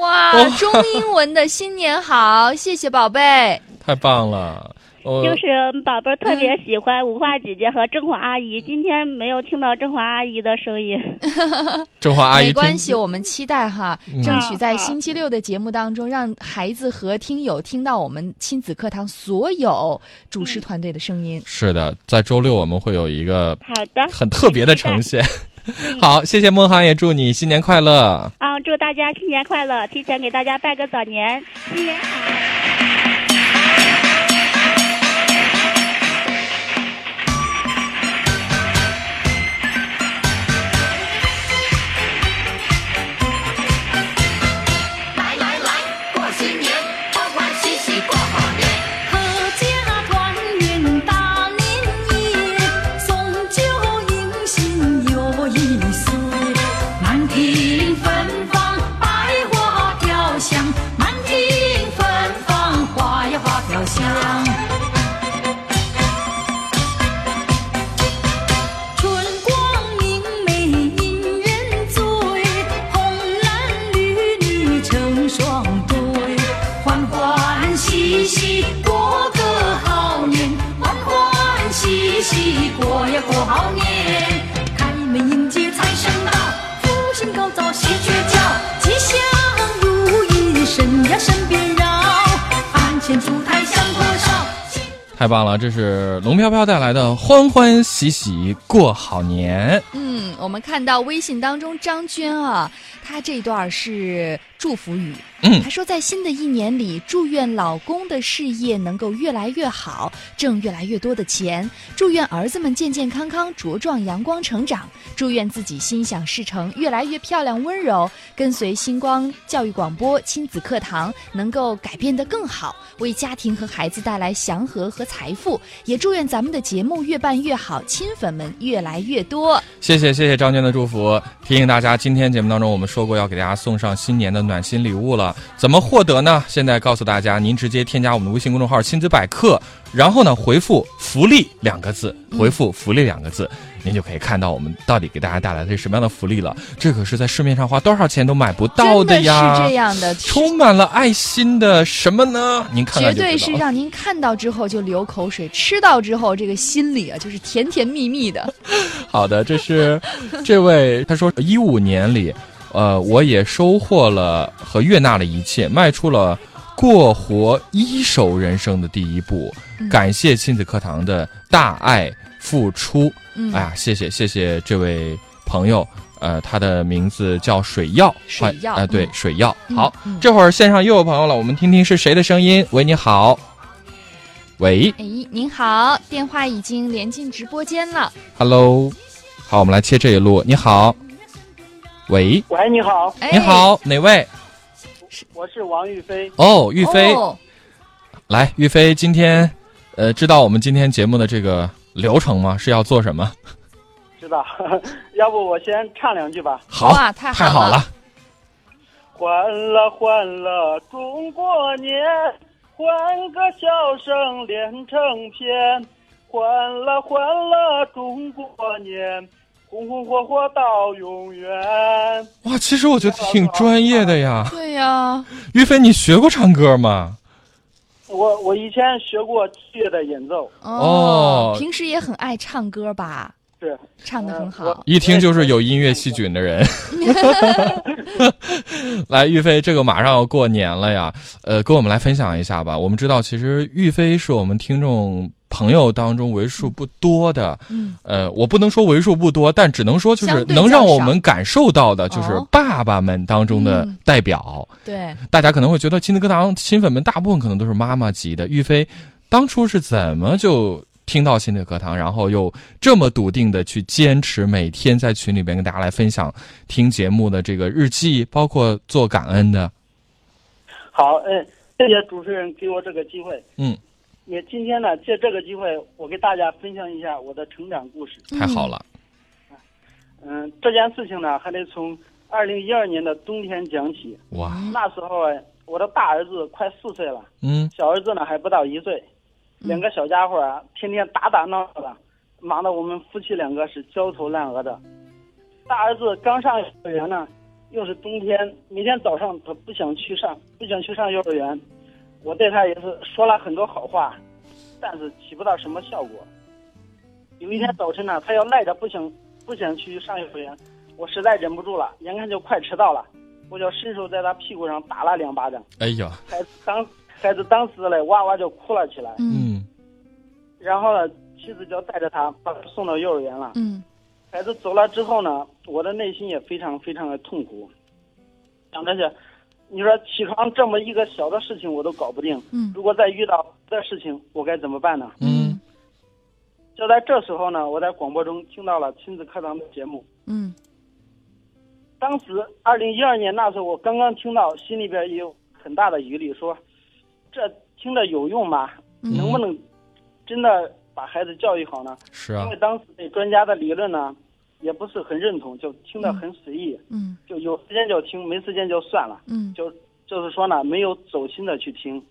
哇，哦中英文的新年好，谢谢宝贝。太棒了，我就是宝贝儿特别喜欢五花姐姐和郑华阿姨，今天没有听到郑华阿姨的声音。郑华阿姨没关系，我们期待哈，嗯争取在星期六的节目当中，让孩子和听友听到我们亲子课堂所有主持团队的声音。是的，在周六我们会有一个好的，很特别的呈现。好，谢谢孟涵，也祝你新年快乐。啊，祝大家新年快乐！提前给大家拜个早年，新年好。太棒了！这是龙飘飘带来的欢欢喜喜过好年。嗯，我们看到微信当中张娟啊，她这段是祝福语。嗯她说在新的一年里，祝愿老公的事业能够越来越好，挣越来越多的钱；祝愿儿子们健健康康、茁壮阳光成长；祝愿自己心想事成，越来越漂亮温柔。跟随星光教育广播亲子课堂，能够改变得更好，为家庭和孩子带来祥和和财富。也祝愿咱们的节目越办越好，亲粉们越来越多。谢谢谢谢张娟的祝福，提醒大家，今天节目当中我们说过要给大家送上新年的暖心礼物了，怎么获得呢？现在告诉大家，您直接添加我们的微信公众号“亲子百科”，然后呢回复“福利”两个字，回复“福利”两个字。您就可以看到我们到底给大家带来的是什么样的福利了。这可是在市面上花多少钱都买不到的呀！是这样的，充满了爱心的什么呢？您看看绝对是让您看到之后就流口水，吃到之后这个心里啊就是甜甜蜜蜜的。好的，这是这位他说，一五年里，呃，我也收获了和悦纳了一切，迈出了过活一手人生的第一步。嗯感谢亲子课堂的大爱付出。嗯哎呀，谢谢谢谢这位朋友。呃，他的名字叫水耀，水耀啊呃，对，嗯水耀。嗯好，嗯这会儿线上又有朋友了，我们听听是谁的声音。喂，你好。喂哎，您好，电话已经连进直播间了。，Hello，好，我们来切这一路。你好，喂，喂，你好，哎你好，哪位？我是王玉飞。哦，玉飞，哦来，玉飞，今天，呃，知道我们今天节目的这个流程吗？是要做什么？知道，要不我先唱两句吧。好，哇太好了太好了，欢乐欢乐中国年，欢歌笑声连成片。欢乐欢乐中国年，红红火火到永远。哇，其实我觉得挺专业的呀。对呀、玉飞，你学过唱歌吗？我我以前学过器乐的演奏，哦平时也很爱唱歌吧？是唱的很好。一听就是有音乐细菌的人。来，玉飞，这个马上要过年了呀，呃，跟我们来分享一下吧。我们知道，其实玉飞是我们听众朋友当中为数不多的，嗯，呃，我不能说为数不多，但只能说就是能让我们感受到的，就是哦爸爸们当中的嗯代表。对，大家可能会觉得亲子课堂新粉们大部分可能都是妈妈级的。玉飞当初是怎么就听到亲子课堂，然后又这么笃定的去坚持每天在群里边跟大家来分享听节目的这个日记，包括做感恩的？好，嗯，谢谢主持人给我这个机会。嗯，也今天呢，借这个机会，我给大家分享一下我的成长故事。太好了，嗯，这件事情呢，还得从二零一二年的冬天讲起。哇，那时候啊，我的大儿子快四岁了，嗯小儿子呢还不到一岁，两个小家伙啊，天天打打闹闹的，忙得我们夫妻两个是焦头烂额的。大儿子刚上幼儿园呢，又是冬天，每天早上他不想去上，不想去上幼儿园，我对他也是说了很多好话，但是起不到什么效果。有一天早晨呢，他要赖着不想不想去上幼儿园，我实在忍不住了，眼看就快迟到了，我就伸手在他屁股上打了两巴掌。哎呀，孩子当孩子当时嘞哇哇就哭了起来，嗯然后呢，妻子就带着他把他送到幼儿园了。嗯孩子走了之后呢，我的内心也非常非常的痛苦，想着是，你说起床这么一个小的事情我都搞不定，嗯如果再遇到的事情，我该怎么办呢？嗯就在这时候呢，我在广播中听到了亲子课堂的节目。嗯当时二零一二年那时候，我刚刚听到，心里边也有很大的疑虑，说这听着有用吗？嗯能不能真的把孩子教育好呢？是啊因为，当时那专家的理论呢，也不是很认同，就听得很随意，嗯。就有时间就听，没时间就算了，嗯。就就是说呢，没有走心的去听。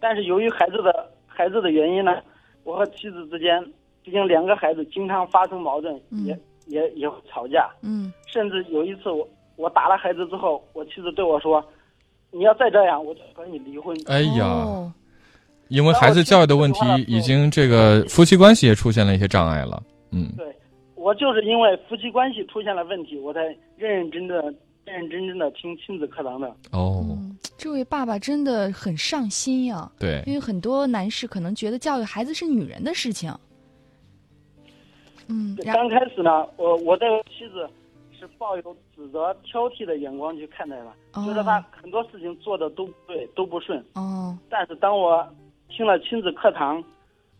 但是由于孩子的孩子的原因呢，我和妻子之间，毕竟两个孩子经常发生矛盾，嗯。也也也会吵架，嗯。甚至有一次我我打了孩子之后，我妻子对我说：“你要再这样，我就和你离婚。哎呀，哦。因为孩子教育的问题，已经这个夫妻关系也出现了一些障碍了。嗯，对，我就是因为夫妻关系出现了问题，我才认认真真、认认真真的听亲子课堂的。哦，这位爸爸真的很上心呀。对因为很多男士可能觉得教育孩子是女人的事情。嗯，刚开始呢，我我对我妻子是抱有指责、挑剔的眼光去看待她，觉得她很多事情做的都不对、都不顺。哦，但是当我听了亲子课堂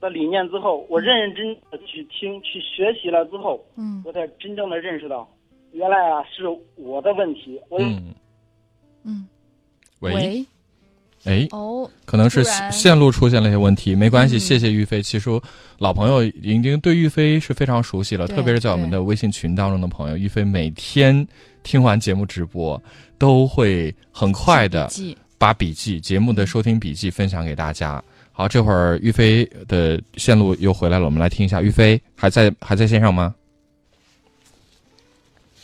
的理念之后，我认认真真的去听、去学习了之后，嗯我才真正的认识到，原来啊是我的问题。我嗯嗯，喂，哎，哦，可能是线路出现了一些问题，没关系，嗯谢谢玉飞。其实老朋友已经对玉飞是非常熟悉了，特别是在我们的微信群当中的朋友，玉飞每天听完节目直播，都会很快的记笔记把笔记节目的收听笔记分享给大家。好，这会儿玉飞的线路又回来了，我们来听一下。玉飞还在还在线上吗？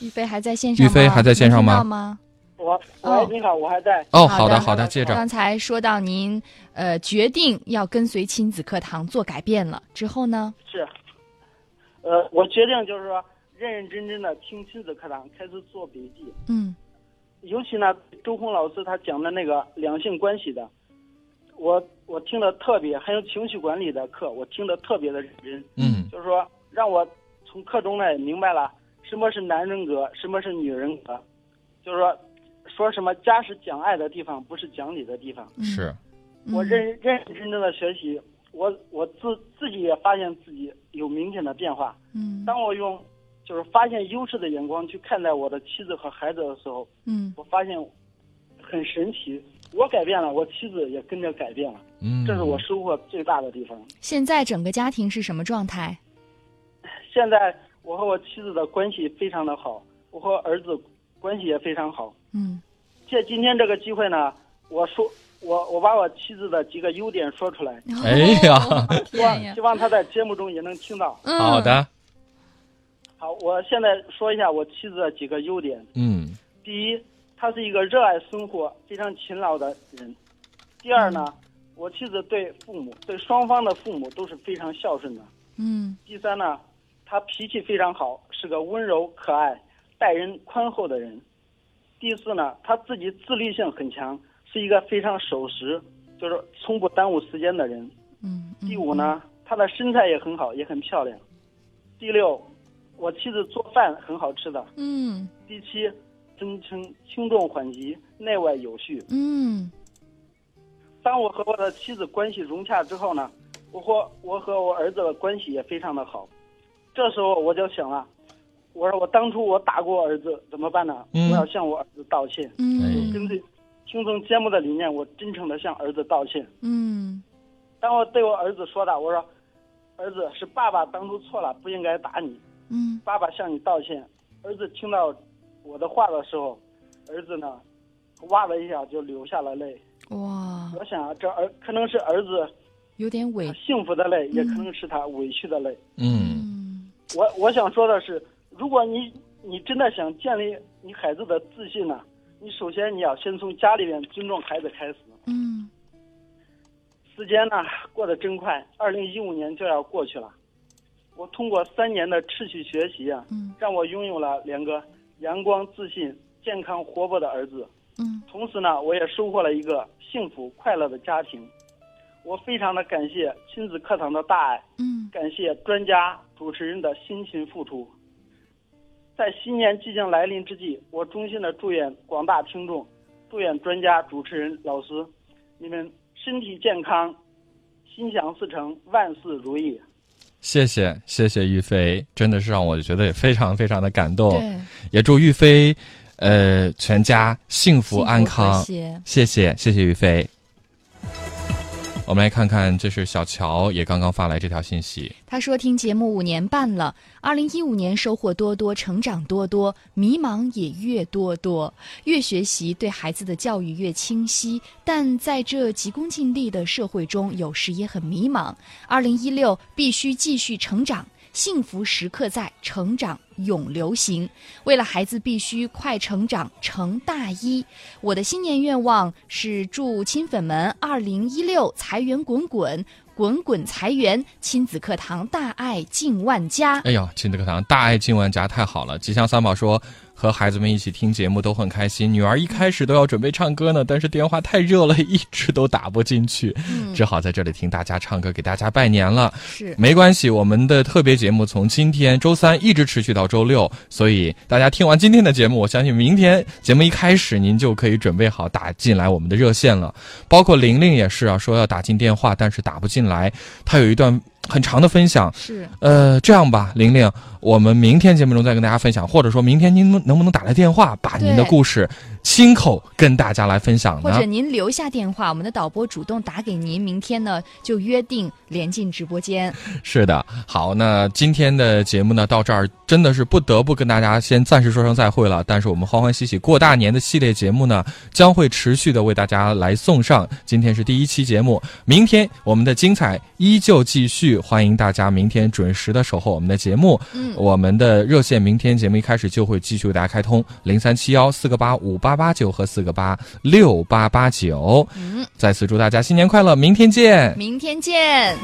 玉飞还在线上吗？玉飞还在线上吗能听到吗？我喂，你好，我还在。哦，好的好的，好的，接着。刚才说到您呃决定要跟随亲子课堂做改变了之后呢？是，呃，我决定就是说认认真真的听亲子课堂，开始做笔记。嗯尤其呢，周红老师他讲的那个两性关系的，我我听的特别，还有情绪管理的课，我听的特别的认真。嗯就是说让我从课中呢明白了什么是男人格，什么是女人格。就是说，说什么家是讲爱的地方，不是讲理的地方。是，我认认认真真的学习，我我自自己也发现自己有明显的变化。嗯当我用就是发现优势的眼光去看待我的妻子和孩子的时候，嗯我发现很神奇。我改变了，我妻子也跟着改变了，嗯这是我收获最大的地方。现在整个家庭是什么状态？现在我和我妻子的关系非常的好，我和儿子关系也非常好。嗯借今天这个机会呢，我说我我把我妻子的几个优点说出来。哎 呀希望希望她在节目中也能听到。嗯好的，好，我现在说一下我妻子的几个优点。嗯第一，她是一个热爱生活、非常勤劳的人。第二呢，我妻子对父母、对双方的父母都是非常孝顺的。嗯第三呢，他脾气非常好，是个温柔可爱、待人宽厚的人。第四呢，他自己自律性很强，是一个非常守时，就是从不耽误时间的人。嗯第五呢，他的身材也很好，也很漂亮。第六，我妻子做饭很好吃的。嗯第七，真称轻重缓急，内外有序。嗯当我和我的妻子关系融洽之后呢，我和我和我儿子的关系也非常的好。这时候我就想了，我说我当初我打过我儿子怎么办呢？嗯我要向我儿子道歉。嗯根据听从节目的理念，我真诚的向儿子道歉。嗯当我对我儿子说的，我说，儿子是爸爸当初错了，不应该打你。嗯爸爸向你道歉。儿子听到我的话的时候，儿子呢，哇的一下就流下了泪。哇，我想啊，这儿可能是儿子有点委幸福的泪，也可能是他委屈的泪。嗯我我想说的是，如果你你真的想建立你孩子的自信呢，你首先你要先从家里面尊重孩子开始。嗯时间呢过得真快，二零一五年就要过去了。我通过三年的持续学习啊，嗯让我拥有了连个阳光、自信、健康、活泼的儿子。嗯同时呢，我也收获了一个幸福快乐的家庭。我非常的感谢亲子课堂的大爱，嗯感谢专家主持人的辛勤付出。在新年即将来临之际，我衷心的祝愿广大听众，祝愿专家、主持人、老师，你们身体健康，心想事成，万事如意。谢谢谢谢玉飞，真的是让我觉得也非常非常的感动对，也祝玉飞，呃，全家幸福安康。谢谢谢谢玉飞。我们来看看，这是小乔也刚刚发来这条信息。他说：“听节目五年半了，二零一五年收获多多，成长多多，迷茫也越多多。越学习，对孩子的教育越清晰，但在这急功近利的社会中，有时也很迷茫。二零一六必须继续成长，幸福时刻在，成长永流行。为了孩子必须快成长成大一，我的新年愿望是祝亲粉们二零一六财源滚滚。滚滚财源，亲子课堂大爱进万家。哎呦，亲子课堂大爱进万家，太好了！吉祥三宝说，和孩子们一起听节目都很开心。女儿一开始都要准备唱歌呢，但是电话太热了，一直都打不进去，嗯只好在这里听大家唱歌，给大家拜年了。是没关系，我们的特别节目从今天周三一直持续到周六，所以大家听完今天的节目，我相信明天节目一开始您就可以准备好打进来我们的热线了。包括玲玲也是啊，说要打进电话，但是打不进来。她有一段很长的分享，是。呃，这样吧，玲玲，我们明天节目中再跟大家分享，或者说明天您能不能打来电话，把您的故事亲口跟大家来分享呢？或者您留下电话，我们的导播主动打给您，明天呢就约定连进直播间。是的，好，那今天的节目呢到这儿，真的是不得不跟大家先暂时说声再会了。但是我们欢欢喜喜过大年的系列节目呢，将会持续的为大家来送上。今天是第一期节目，明天我们的精彩依旧继续，欢迎大家明天准时的守候我们的节目。嗯我们的热线明天节目一开始就会继续为大家开通零三七幺四个八五八八九和四个八六八八九。嗯，再次祝大家新年快乐，明天见。明天见。